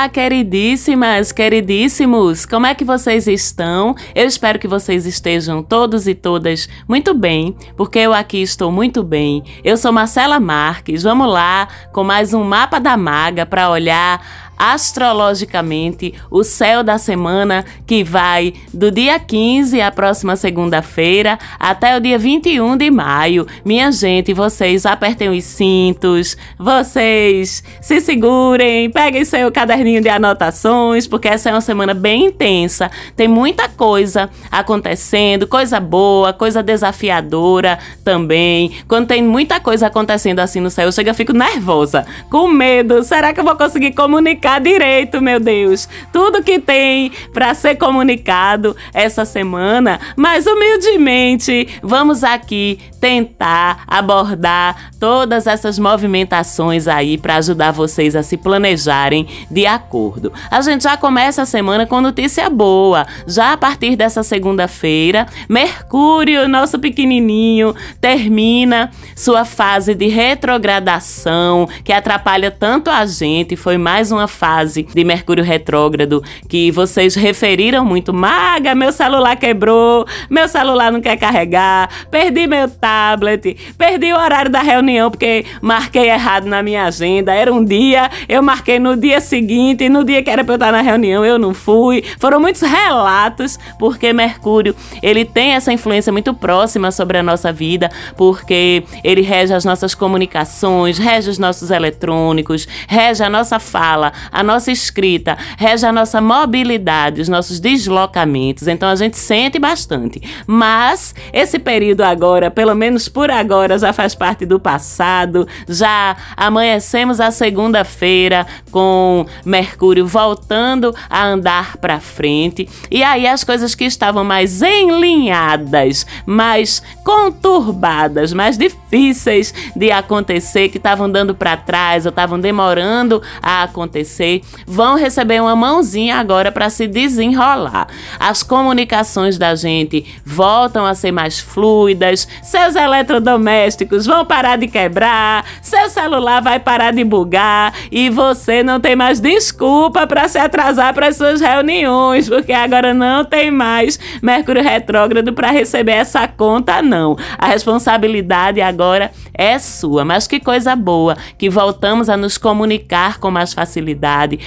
Olá, queridíssimas, queridíssimos! Como é que vocês estão? Eu espero que vocês estejam todos e todas muito bem, porque eu aqui estou muito bem. Eu sou Marcela Marques. Vamos lá com mais um mapa da maga para olhar astrologicamente o céu da semana que vai do dia 15, a próxima segunda-feira, até o dia 21 de maio. Minha gente, vocês apertem os cintos, vocês se segurem, peguem seu caderninho de anotações, porque essa é uma semana bem intensa. Tem muita coisa acontecendo, coisa boa, coisa desafiadora também. Quando tem muita coisa acontecendo assim no céu, eu chego e fico nervosa, com medo. Será que eu vou conseguir comunicar? Comunicar direito, meu Deus. Tudo que tem para ser comunicado essa semana, mas humildemente vamos aqui tentar abordar todas essas movimentações aí para ajudar vocês a se planejarem de acordo. A gente já começa a semana com notícia boa. Já a partir dessa segunda-feira, Mercúrio, nosso pequenininho, termina sua fase de retrogradação que atrapalha tanto a gente. Foi mais uma fase de Mercúrio retrógrado que vocês referiram muito. Maga, meu celular quebrou, meu celular não quer carregar, perdi meu tablet, perdi o horário da reunião porque marquei errado na minha agenda. Era um dia, eu marquei no dia seguinte, no dia que era para eu estar na reunião, eu não fui. Foram muitos relatos, porque Mercúrio, ele tem essa influência muito próxima sobre a nossa vida, porque ele rege as nossas comunicações, rege os nossos eletrônicos, rege a nossa fala, a nossa escrita, rege a nossa mobilidade, os nossos deslocamentos. Então a gente sente bastante. Mas esse período agora, pelo menos por agora, já faz parte do passado. Já amanhecemos a segunda-feira com Mercúrio voltando a andar para frente. E aí as coisas que estavam mais enlinhadas, mais conturbadas, mais difíceis de acontecer, que estavam dando para trás ou estavam demorando a acontecer acontecer, vão receber uma mãozinha agora para se desenrolar. As comunicações da gente voltam a ser mais fluidas, seus eletrodomésticos vão parar de quebrar, seu celular vai parar de bugar e você não tem mais desculpa para se atrasar para suas reuniões, porque agora não tem mais Mercúrio retrógrado para receber essa conta não. A responsabilidade agora é sua, mas que coisa boa que voltamos a nos comunicar com mais facilidade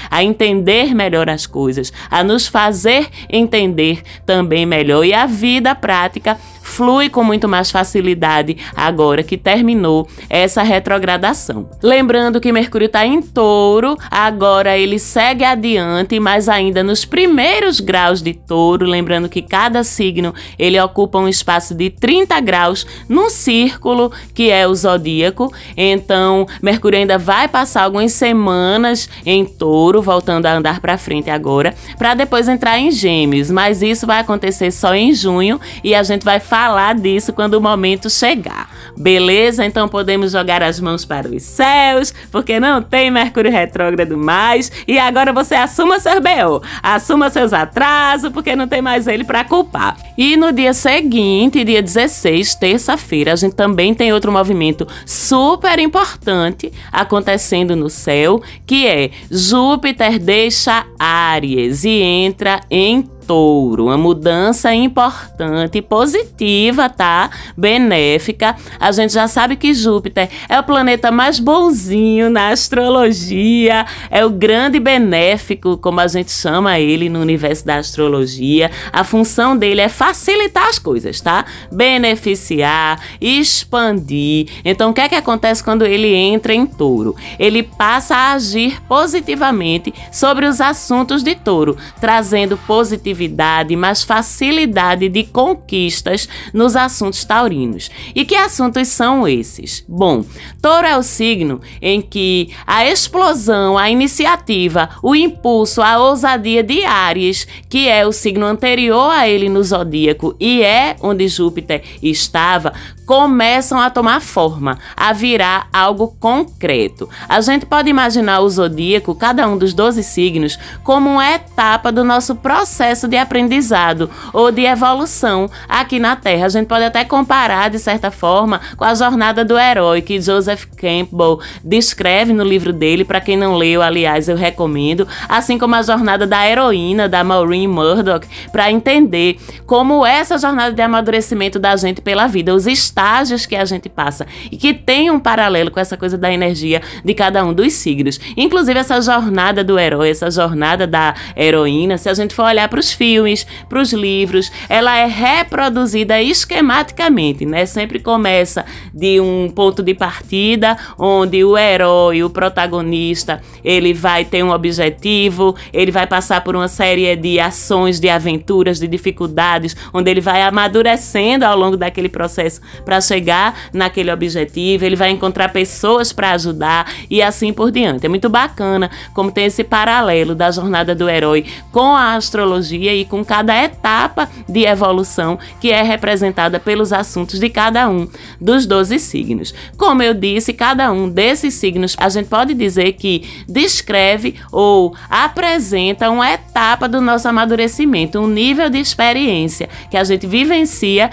a entender melhor as coisas, a nos fazer entender também melhor. E a vida prática flui com muito mais facilidade agora que terminou essa retrogradação. Lembrando que Mercúrio está em touro, agora ele segue adiante, mas ainda nos primeiros graus de touro. Lembrando que cada signo ele ocupa um espaço de 30 graus no círculo que é o zodíaco. Então, Mercúrio ainda vai passar algumas semanas em touro, voltando a andar para frente agora, para depois entrar em gêmeos. Mas isso vai acontecer só em junho e a gente vai falar disso quando o momento chegar. Beleza? Então podemos jogar as mãos para os céus, porque não tem Mercúrio retrógrado mais. E agora você assuma seu BO, assuma seus atrasos, porque não tem mais ele para culpar. E no dia seguinte, dia 16, terça-feira, a gente também tem outro movimento super importante acontecendo no céu, que é Júpiter deixa Áries e entra em touro. Uma mudança importante, positiva, tá? Benéfica. A gente já sabe que Júpiter é o planeta mais bonzinho na astrologia, é o grande benéfico, como a gente chama ele no universo da astrologia. A função dele é facilitar as coisas, tá? Beneficiar, expandir. Então, o que é que acontece quando ele entra em touro? Ele passa a agir positivamente sobre os assuntos de touro, trazendo positividade criatividade, mais facilidade de conquistas nos assuntos taurinos. E que assuntos são esses? Bom, Touro é o signo em que a explosão, a iniciativa, o impulso, a ousadia de Áries, que é o signo anterior a ele no zodíaco e é onde Júpiter estava, começam a tomar forma, a virar algo concreto. A gente pode imaginar o zodíaco, cada um dos 12 signos, como uma etapa do nosso processo processo de aprendizado ou de evolução aqui na Terra. A gente pode até comparar, de certa forma, com a jornada do herói que Joseph Campbell descreve no livro dele. Para quem não leu, aliás, eu recomendo. Assim como a jornada da heroína, da Maureen Murdoch, para entender como essa jornada de amadurecimento da gente pela vida, os estágios que a gente passa e que tem um paralelo com essa coisa da energia de cada um dos signos. Inclusive, essa jornada do herói, essa jornada da heroína, se a gente for olhar para os filmes, para os livros, ela é reproduzida esquematicamente, né? Sempre começa de um ponto de partida onde o herói, o protagonista, ele vai ter um objetivo, ele vai passar por uma série de ações, de aventuras, de dificuldades, onde ele vai amadurecendo ao longo daquele processo para chegar naquele objetivo, ele vai encontrar pessoas para ajudar e assim por diante. É muito bacana como tem esse paralelo da jornada do herói com a astrologia e com cada etapa de evolução que é representada pelos assuntos de cada um dos 12 signos. Como eu disse, cada um desses signos a gente pode dizer que descreve ou apresenta uma etapa do nosso amadurecimento, um nível de experiência que a gente vivencia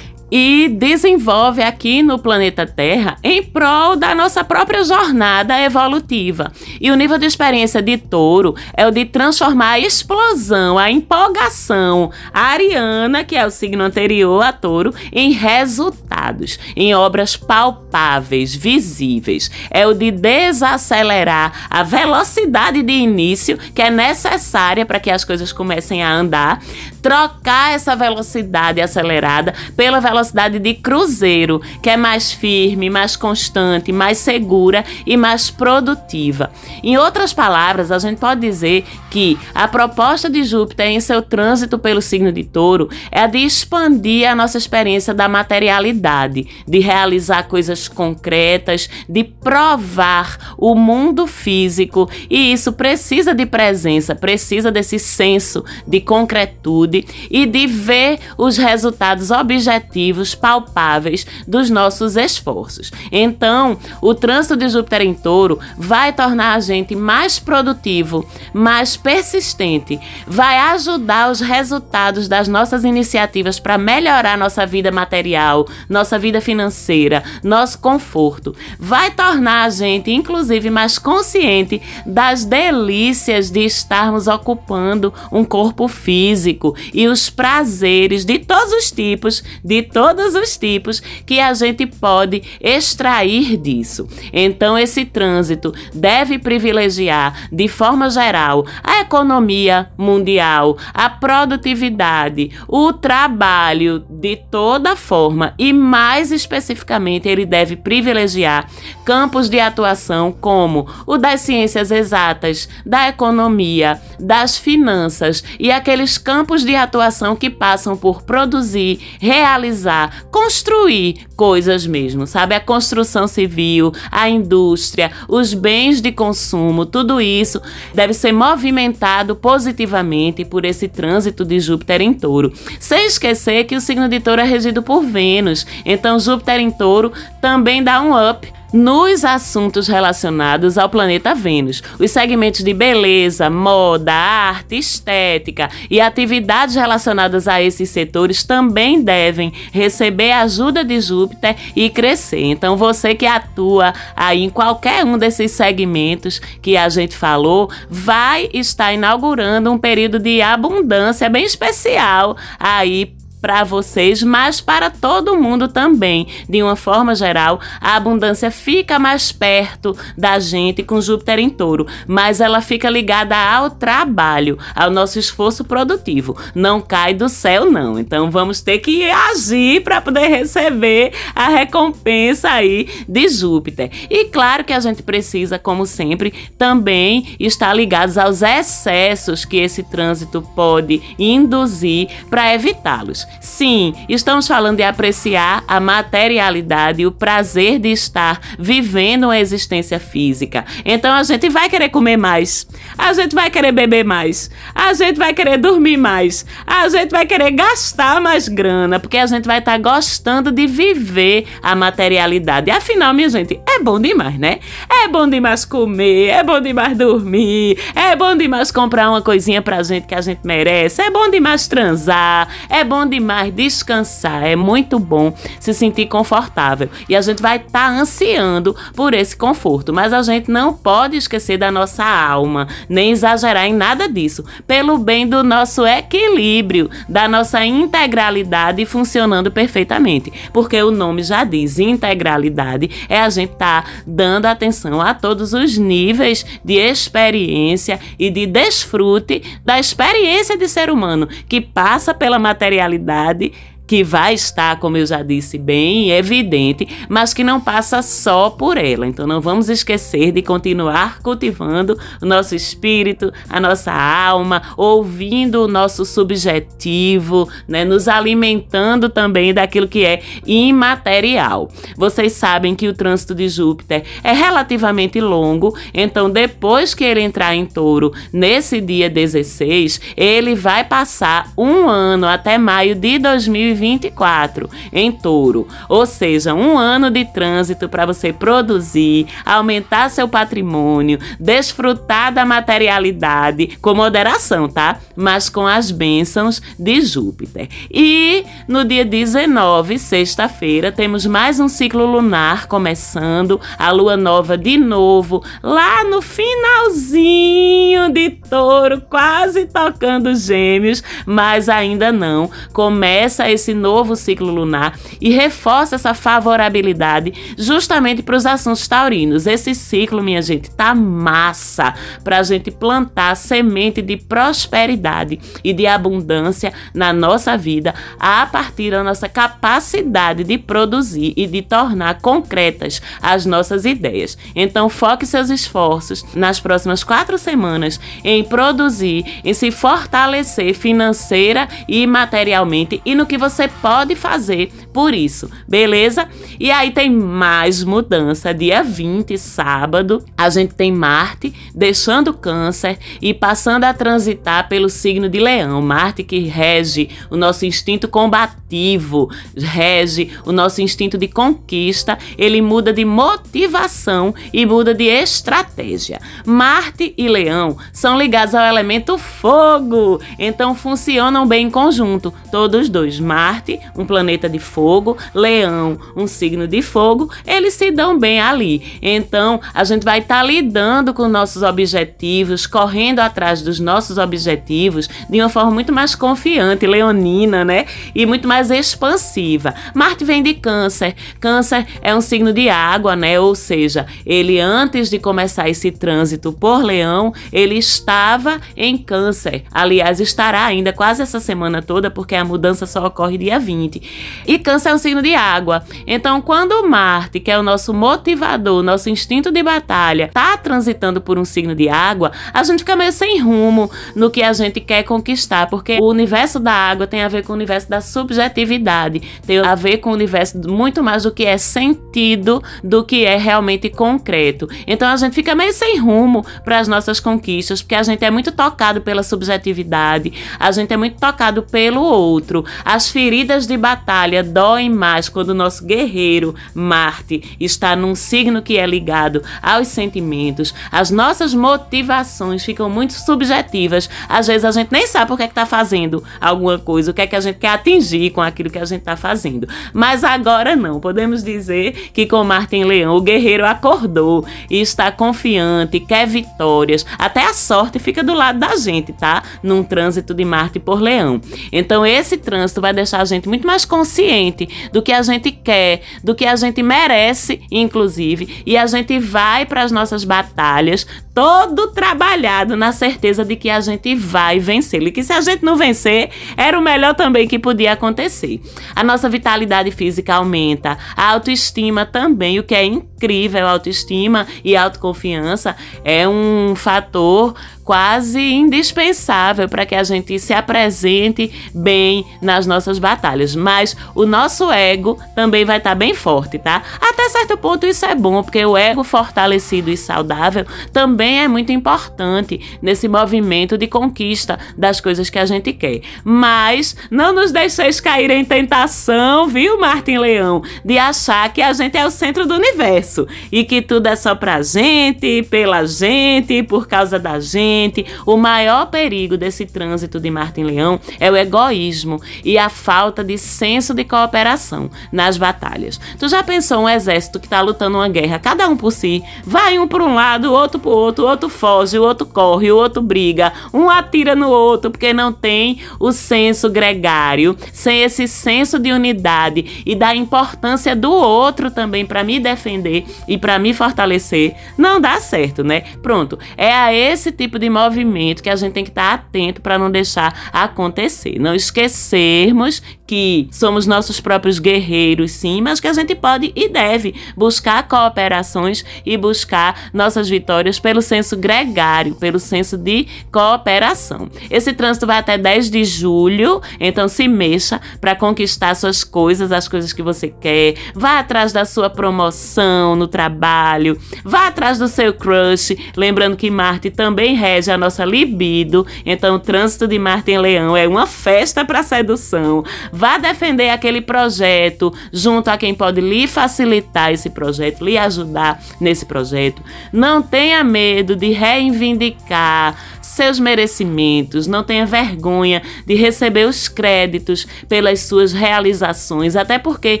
e desenvolve aqui no planeta Terra em prol da nossa própria jornada evolutiva. E o nível de experiência de touro é o de transformar a explosão, a empolgação ariana, que é o signo anterior a touro, em resultados, em obras palpáveis, visíveis. É o de desacelerar a velocidade de início que é necessária para que as coisas comecem a andar, trocar essa velocidade acelerada pela velocidade velocidade de cruzeiro, que é mais firme, mais constante, mais segura e mais produtiva. Em outras palavras, a gente pode dizer que a proposta de Júpiter em seu trânsito pelo signo de Touro é a de expandir a nossa experiência da materialidade, de realizar coisas concretas, de provar o mundo físico, e isso precisa de presença, precisa desse senso de concretude e de ver os resultados objetivos palpáveis dos nossos esforços. Então, o trânsito de Júpiter em Touro vai tornar a gente mais produtivo, mais persistente, vai ajudar os resultados das nossas iniciativas para melhorar nossa vida material, nossa vida financeira, nosso conforto. Vai tornar a gente, inclusive, mais consciente das delícias de estarmos ocupando um corpo físico e os prazeres de todos os tipos, de todos todos os tipos que a gente pode extrair disso. Então, esse trânsito deve privilegiar, de forma geral, a economia mundial, a produtividade, o trabalho de toda forma e, mais especificamente, ele deve privilegiar campos de atuação como o das ciências exatas, da economia, das finanças e aqueles campos de atuação que passam por produzir, realizar construir coisas mesmo, sabe? A construção civil, a indústria, os bens de consumo, tudo isso deve ser movimentado positivamente por esse trânsito de Júpiter em touro. Sem esquecer que o signo de touro é regido por Vênus, então Júpiter em touro também dá um up nos assuntos relacionados ao planeta Vênus. Os segmentos de beleza, moda, arte, estética e atividades relacionadas a esses setores também devem receber ajuda de Júpiter e crescer. Então, você que atua aí em qualquer um desses segmentos que a gente falou, vai estar inaugurando um período de abundância bem especial aí para vocês, mas para todo mundo também. De uma forma geral, a abundância fica mais perto da gente com Júpiter em touro, mas ela fica ligada ao trabalho, ao nosso esforço produtivo. Não cai do céu, não. Então vamos ter que agir para poder receber a recompensa aí de Júpiter. E claro que a gente precisa, como sempre, também estar ligados aos excessos que esse trânsito pode induzir para evitá-los. Sim, estamos falando de apreciar a materialidade, o prazer de estar vivendo uma existência física. Então a gente vai querer comer mais, a gente vai querer beber mais, a gente vai querer dormir mais, a gente vai querer gastar mais grana, porque a gente vai estar tá gostando de viver a materialidade. Afinal, minha gente, é bom demais, né? É bom demais comer, é bom demais dormir, é bom demais comprar uma coisinha pra gente que a gente merece, é bom demais transar, é bom demais descansar, é muito bom se sentir confortável. E a gente vai estar tá ansiando por esse conforto, mas a gente não pode esquecer da nossa alma, nem exagerar em nada disso, pelo bem do nosso equilíbrio, da nossa integralidade funcionando perfeitamente. Porque o nome já diz, integralidade é a gente estar tá dando atenção a todos os níveis de experiência e de desfrute da experiência de ser humano que passa pela materialidade sociedade que vai estar, como eu já disse, bem evidente, mas que não passa só por ela. Então não vamos esquecer de continuar cultivando o nosso espírito, a nossa alma, ouvindo o nosso subjetivo, né, nos alimentando também daquilo que é imaterial. Vocês sabem que o trânsito de Júpiter é relativamente longo, então depois que ele entrar em touro, nesse dia 16, ele vai passar um ano até maio de 2020 2024 em touro, ou seja, um ano de trânsito para você produzir, aumentar seu patrimônio, desfrutar da materialidade com moderação, tá? Mas com as bênçãos de Júpiter. E no dia 19, sexta-feira, temos mais um ciclo lunar começando, a lua nova de novo, lá no finalzinho de touro, quase tocando gêmeos, mas ainda não. Começa esse esse novo ciclo lunar e reforça essa favorabilidade justamente para os assuntos taurinos. Esse ciclo, minha gente, tá massa para a gente plantar semente de prosperidade e de abundância na nossa vida a partir da nossa capacidade de produzir e de tornar concretas as nossas ideias. Então, foque seus esforços nas próximas quatro semanas em produzir, em se fortalecer financeira e materialmente e no que você você pode fazer por isso, beleza? E aí tem mais mudança. Dia 20, sábado, a gente tem Marte deixando Câncer e passando a transitar pelo signo de Leão. Marte que rege o nosso instinto combativo, rege o nosso instinto de conquista, ele muda de motivação e muda de estratégia. Marte e Leão são ligados ao elemento fogo, então funcionam bem em conjunto, todos dois. Marte um planeta de fogo, Leão, um signo de fogo, eles se dão bem ali. Então, a gente vai estar tá lidando com nossos objetivos, correndo atrás dos nossos objetivos de uma forma muito mais confiante, leonina, né? E muito mais expansiva. Marte vem de Câncer. Câncer é um signo de água, né? Ou seja, ele antes de começar esse trânsito por Leão, ele estava em Câncer. Aliás, estará ainda quase essa semana toda, porque a mudança só ocorre dia 20. E Câncer é um signo de água. Então, quando Marte, que é o nosso motivador, nosso instinto de batalha, tá transitando por um signo de água, a gente fica meio sem rumo no que a gente quer conquistar, porque o universo da água tem a ver com o universo da subjetividade, tem a ver com o universo muito mais do que é sentido do que é realmente concreto. Então a gente fica meio sem rumo para as nossas conquistas, porque a gente é muito tocado pela subjetividade, a gente é muito tocado pelo outro. As feridas de batalha doem mais quando o nosso guerreiro Marte está num signo que é ligado aos sentimentos. As nossas motivações ficam muito subjetivas. Às vezes a gente nem sabe por que é está fazendo alguma coisa, o que é que a gente quer atingir com aquilo que a gente está fazendo. Mas agora não. Podemos dizer que com Marte em Leão, o guerreiro acordou e está confiante, quer vitórias. Até a sorte fica do lado da gente, tá? Num trânsito de Marte por Leão. Então esse trânsito vai deixar a gente muito mais consciente gente, do que a gente quer, do que a gente merece, inclusive, e a gente vai para as nossas batalhas todo trabalhado na certeza de que a gente vai vencer. E que se a gente não vencer, era o melhor também que podia acontecer. A nossa vitalidade física aumenta, a autoestima também, o que é incrível, a autoestima e autoconfiança é um fator quase indispensável para que a gente se apresente bem nas nossas batalhas. Mas o nosso ego também vai estar tá bem forte, tá? Até certo ponto isso é bom, porque o ego fortalecido e saudável também é muito importante nesse movimento de conquista das coisas que a gente quer. Mas não nos deixeis cair em tentação, viu, Martin Leão, de achar que a gente é o centro do universo e que tudo é só pra gente, pela gente, por causa da gente Gente, o maior perigo desse trânsito de Martin Leão é o egoísmo e a falta de senso de cooperação nas batalhas. Tu já pensou um exército que está lutando uma guerra, cada um por si, vai um por um lado, o outro por outro, o outro foge, o outro corre, o outro briga, um atira no outro porque não tem o senso gregário, sem esse senso de unidade e da importância do outro também para me defender e para me fortalecer, não dá certo, né? Pronto, é a esse tipo de movimento que a gente tem que estar atento para não deixar acontecer. Não esquecermos que somos nossos próprios guerreiros, sim, mas que a gente pode e deve buscar cooperações e buscar nossas vitórias pelo senso gregário, pelo senso de cooperação. Esse trânsito vai até 10 de julho, então se mexa para conquistar suas coisas, as coisas que você quer. Vá atrás da sua promoção no trabalho, vá atrás do seu crush, lembrando que Marte também rege a nossa libido, então o trânsito de Marte em Leão é uma festa para sedução. Vá defender aquele projeto junto a quem pode lhe facilitar esse projeto, lhe ajudar nesse projeto. Não tenha medo de reivindicar seus merecimentos, não tenha vergonha de receber os créditos pelas suas realizações, até porque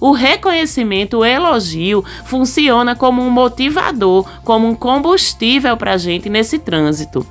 o reconhecimento, o elogio, funciona como um motivador, como um combustível para a gente nesse trânsito.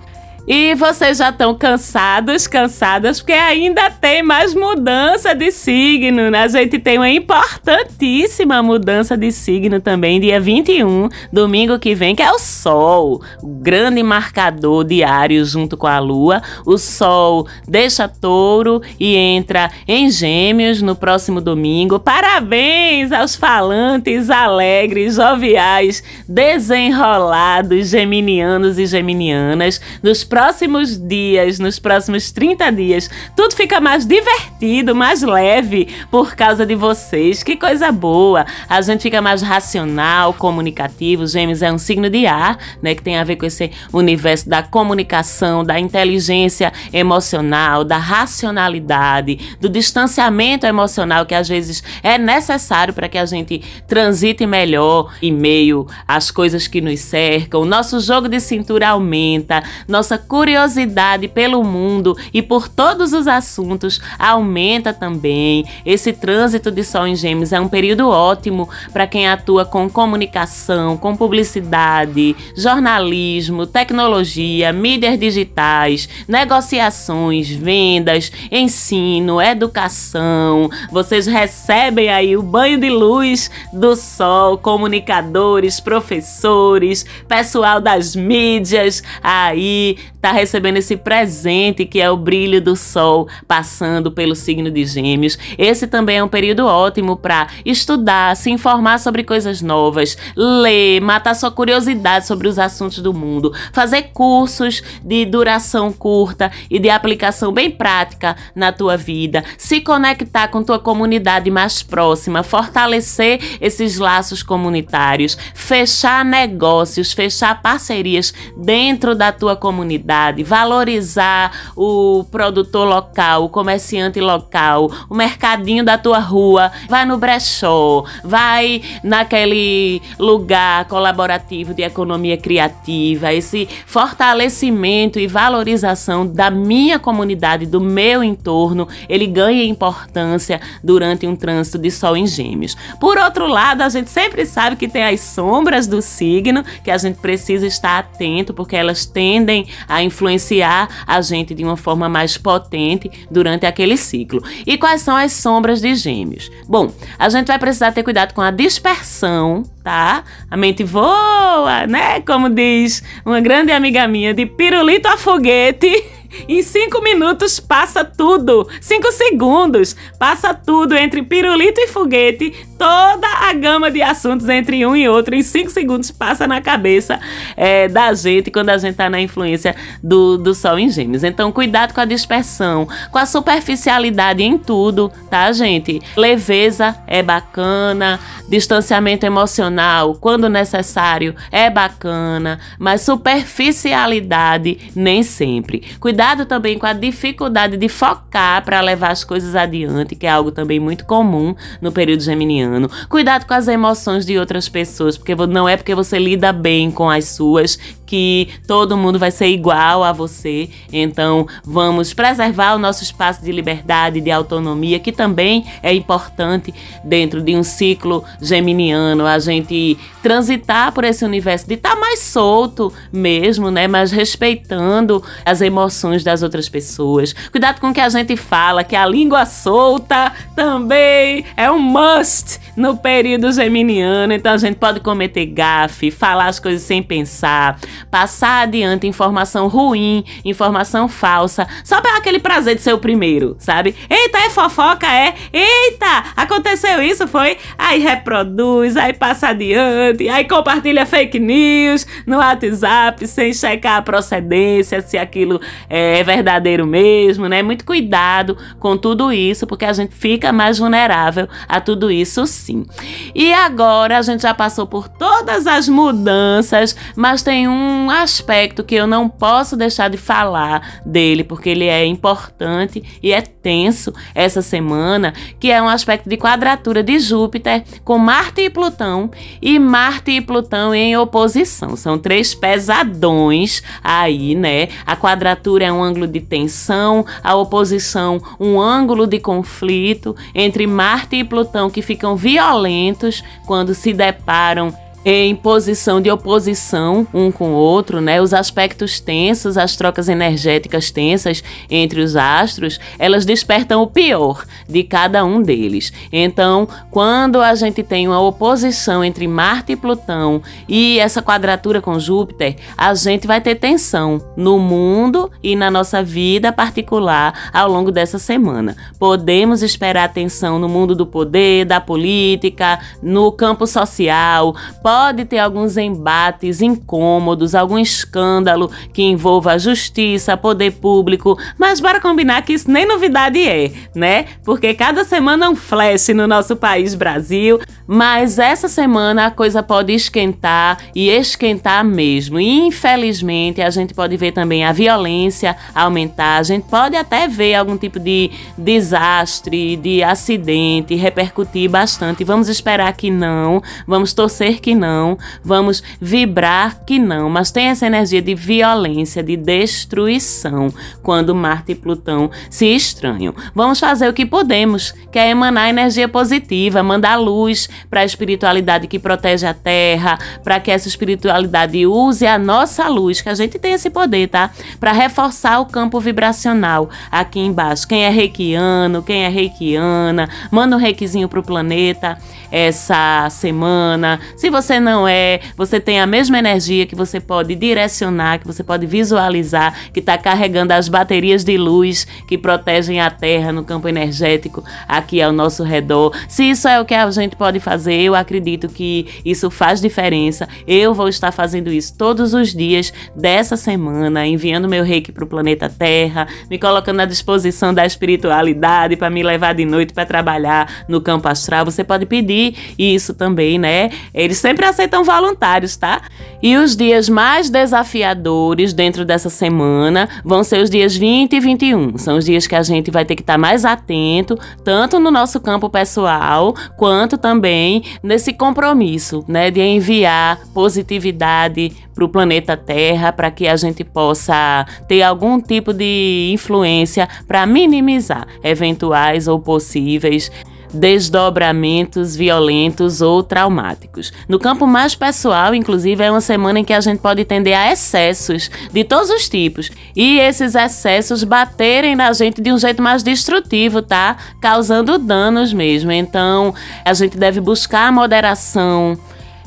E vocês já estão cansados, cansadas, porque ainda tem mais mudança de signo. Né? A gente tem uma importantíssima mudança de signo também, dia 21, domingo que vem, que é o Sol, o grande marcador diário junto com a Lua. O Sol deixa touro e entra em Gêmeos no próximo domingo. Parabéns aos falantes alegres, joviais, desenrolados, geminianos e geminianas dos próximos dias, nos próximos 30 dias, tudo fica mais divertido, mais leve por causa de vocês. Que coisa boa! A gente fica mais racional, comunicativo. Gêmeos é um signo de ar, né, que tem a ver com esse universo da comunicação, da inteligência emocional, da racionalidade, do distanciamento emocional que às vezes é necessário para que a gente transite melhor em meio às coisas que nos cercam. Nosso jogo de cintura aumenta, nossa curiosidade pelo mundo e por todos os assuntos aumenta também. Esse trânsito de Sol em Gêmeos é um período ótimo para quem atua com comunicação, com publicidade, jornalismo, tecnologia, mídias digitais, negociações, vendas, ensino, educação. Vocês recebem aí o banho de luz do sol, comunicadores, professores, pessoal das mídias aí está recebendo esse presente que é o brilho do sol passando pelo signo de Gêmeos. Esse também é um período ótimo para estudar, se informar sobre coisas novas, ler, matar sua curiosidade sobre os assuntos do mundo, fazer cursos de duração curta e de aplicação bem prática na tua vida, se conectar com tua comunidade mais próxima, fortalecer esses laços comunitários, fechar negócios, fechar parcerias dentro da tua comunidade valorizar o produtor local, o comerciante local, o mercadinho da tua rua, vai no brechó, vai naquele lugar colaborativo de economia criativa, esse fortalecimento e valorização da minha comunidade, do meu entorno, ele ganha importância durante um trânsito de sol em gêmeos. Por outro lado, a gente sempre sabe que tem as sombras do signo, que a gente precisa estar atento, porque elas tendem a influenciar a gente de uma forma mais potente durante aquele ciclo. E quais são as sombras de Gêmeos? Bom, a gente vai precisar ter cuidado com a dispersão tá? A mente voa, né? Como diz uma grande amiga minha, de pirulito a foguete. Em cinco minutos passa tudo. Cinco segundos passa tudo entre pirulito e foguete. Toda a gama de assuntos entre um e outro em cinco segundos passa na cabeça é, da gente quando a gente tá na influência do, do Sol em Gêmeos. Então, cuidado com a dispersão, com a superficialidade em tudo, tá, gente? Leveza é bacana, distanciamento emocional, quando necessário, é bacana, mas superficialidade nem sempre. Cuidado também com a dificuldade de focar para levar as coisas adiante, que é algo também muito comum no período geminiano. Cuidado com as emoções de outras pessoas, porque não é porque você lida bem com as suas que todo mundo vai ser igual a você. Então, vamos preservar o nosso espaço de liberdade, de autonomia, que também é importante dentro de um ciclo geminiano, a gente transitar por esse universo de estar tá mais solto mesmo, né, mas respeitando as emoções das outras pessoas. Cuidado com o que a gente fala, que a língua solta também é um must no período geminiano, então a gente pode cometer gafe, falar as coisas sem pensar, passar adiante informação ruim, informação falsa, só para aquele prazer de ser o primeiro, sabe? Eita, é fofoca, é? Eita, aconteceu isso, foi? Aí reproduz, aí passa adiante, aí compartilha fake news no WhatsApp sem checar a procedência, se aquilo é verdadeiro mesmo, né? Muito cuidado com tudo isso, porque a gente fica mais vulnerável a tudo isso sim. E agora a gente já passou por todas as mudanças, mas tem um aspecto que eu não posso deixar de falar dele, porque ele é importante e é tenso essa semana, que é um aspecto de quadratura de Júpiter com Marte e Plutão e Marte e Plutão em oposição. São três pesadões aí, né? A quadratura é um ângulo de tensão, a oposição um ângulo de conflito entre Marte e Plutão que ficam violentos quando se deparam em posição de oposição um com o outro, né? Os aspectos tensos, as trocas energéticas tensas entre os astros, elas despertam o pior de cada um deles. Então, quando a gente tem uma oposição entre Marte e Plutão e essa quadratura com Júpiter, a gente vai ter tensão no mundo e na nossa vida particular ao longo dessa semana. Podemos esperar tensão no mundo do poder, da política, no campo social, pode ter alguns embates incômodos, algum escândalo que envolva a justiça, poder público, mas bora combinar que isso nem novidade é, né? Porque cada semana é um flash no nosso país Brasil, mas essa semana a coisa pode esquentar e esquentar mesmo. E infelizmente a gente pode ver também a violência aumentar, a gente pode até ver algum tipo de desastre, de acidente repercutir bastante. Vamos esperar que não, vamos torcer que não não, vamos vibrar que não, mas tem essa energia de violência, de destruição quando Marte e Plutão se estranham. Vamos fazer o que podemos, que é emanar energia positiva, mandar luz para a espiritualidade que protege a Terra, para que essa espiritualidade use a nossa luz, que a gente tem esse poder, tá? Para reforçar o campo vibracional aqui embaixo. Quem é reikiano, quem é reikiana, manda um reikizinho pro planeta essa semana. Se você não é, você tem a mesma energia que você pode direcionar, que você pode visualizar, que está carregando as baterias de luz que protegem a Terra no campo energético aqui ao nosso redor. Se isso é o que a gente pode fazer, eu acredito que isso faz diferença. Eu vou estar fazendo isso todos os dias dessa semana, enviando meu reiki para o planeta Terra, me colocando à disposição da espiritualidade para me levar de noite para trabalhar no campo astral. Você pode pedir isso também, né? Eles sempre aceitam voluntários, tá? E os dias mais desafiadores dentro dessa semana vão ser os dias 20 e 21. São os dias que a gente vai ter que estar mais atento, tanto no nosso campo pessoal, quanto também nesse compromisso, né, de enviar positividade para o planeta Terra, para que a gente possa ter algum tipo de influência para minimizar eventuais ou possíveis desdobramentos violentos ou traumáticos. No campo mais pessoal, inclusive, é uma semana em que a gente pode tender a excessos de todos os tipos e esses excessos baterem na gente de um jeito mais destrutivo, tá? Causando danos mesmo. Então, a gente deve buscar a moderação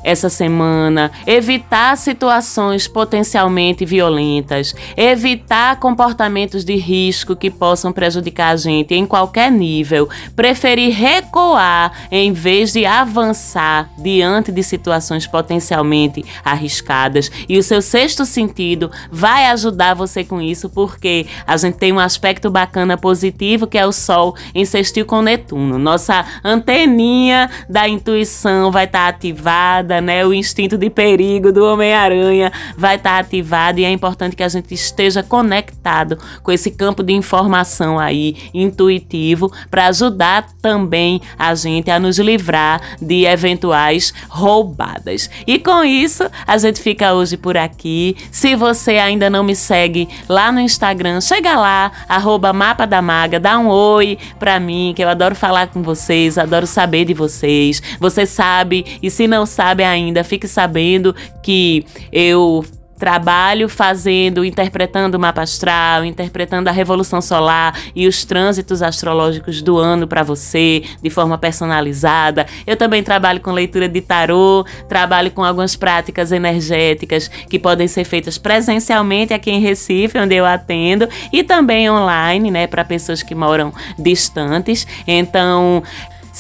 essa semana, evitar situações potencialmente violentas, evitar comportamentos de risco que possam prejudicar a gente em qualquer nível, preferir recuar em vez de avançar diante de situações potencialmente arriscadas. E o seu sexto sentido vai ajudar você com isso, porque a gente tem um aspecto bacana positivo que é o Sol em sextil com Netuno. Nossa anteninha da intuição vai estar tá né? O instinto de perigo do Homem-Aranha vai estar tá ativado e é importante que a gente esteja conectado com esse campo de informação aí intuitivo para ajudar também a gente a nos livrar de eventuais roubadas. E com isso, a gente fica hoje por aqui. Se você ainda não me segue lá no Instagram, chega lá, arroba Mapa da Maga, dá um oi pra mim, que eu adoro falar com vocês, adoro saber de vocês. Você sabe, e se não sabe, sabe ainda, fique sabendo que eu trabalho fazendo, interpretando o mapa astral, interpretando a revolução solar e os trânsitos astrológicos do ano para você de forma personalizada. Eu também trabalho com leitura de tarô, trabalho com algumas práticas energéticas que podem ser feitas presencialmente aqui em Recife, onde eu atendo, e também online, né, para pessoas que moram distantes. Então,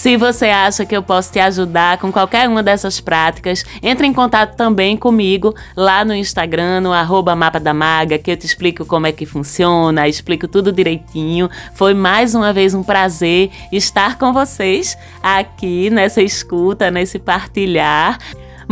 se você acha que eu posso te ajudar com qualquer uma dessas práticas, entre em contato também comigo lá no Instagram, no arroba Mapa da Maga, que eu te explico como é que funciona, explico tudo direitinho. Foi mais uma vez um prazer estar com vocês aqui nessa escuta, nesse partilhar.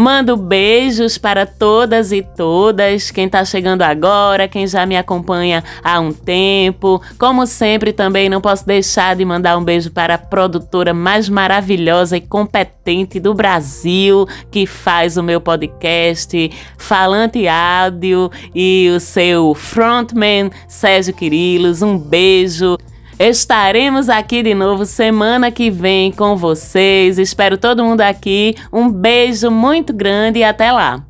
Mando beijos para todas e todas, quem está chegando agora, quem já me acompanha há um tempo. Como sempre, também não posso deixar de mandar um beijo para a produtora mais maravilhosa e competente do Brasil, que faz o meu podcast Falante Áudio e o seu frontman Sérgio Quirilos. Um beijo. Estaremos aqui de novo semana que vem com vocês. Espero todo mundo aqui. Um beijo muito grande e até lá.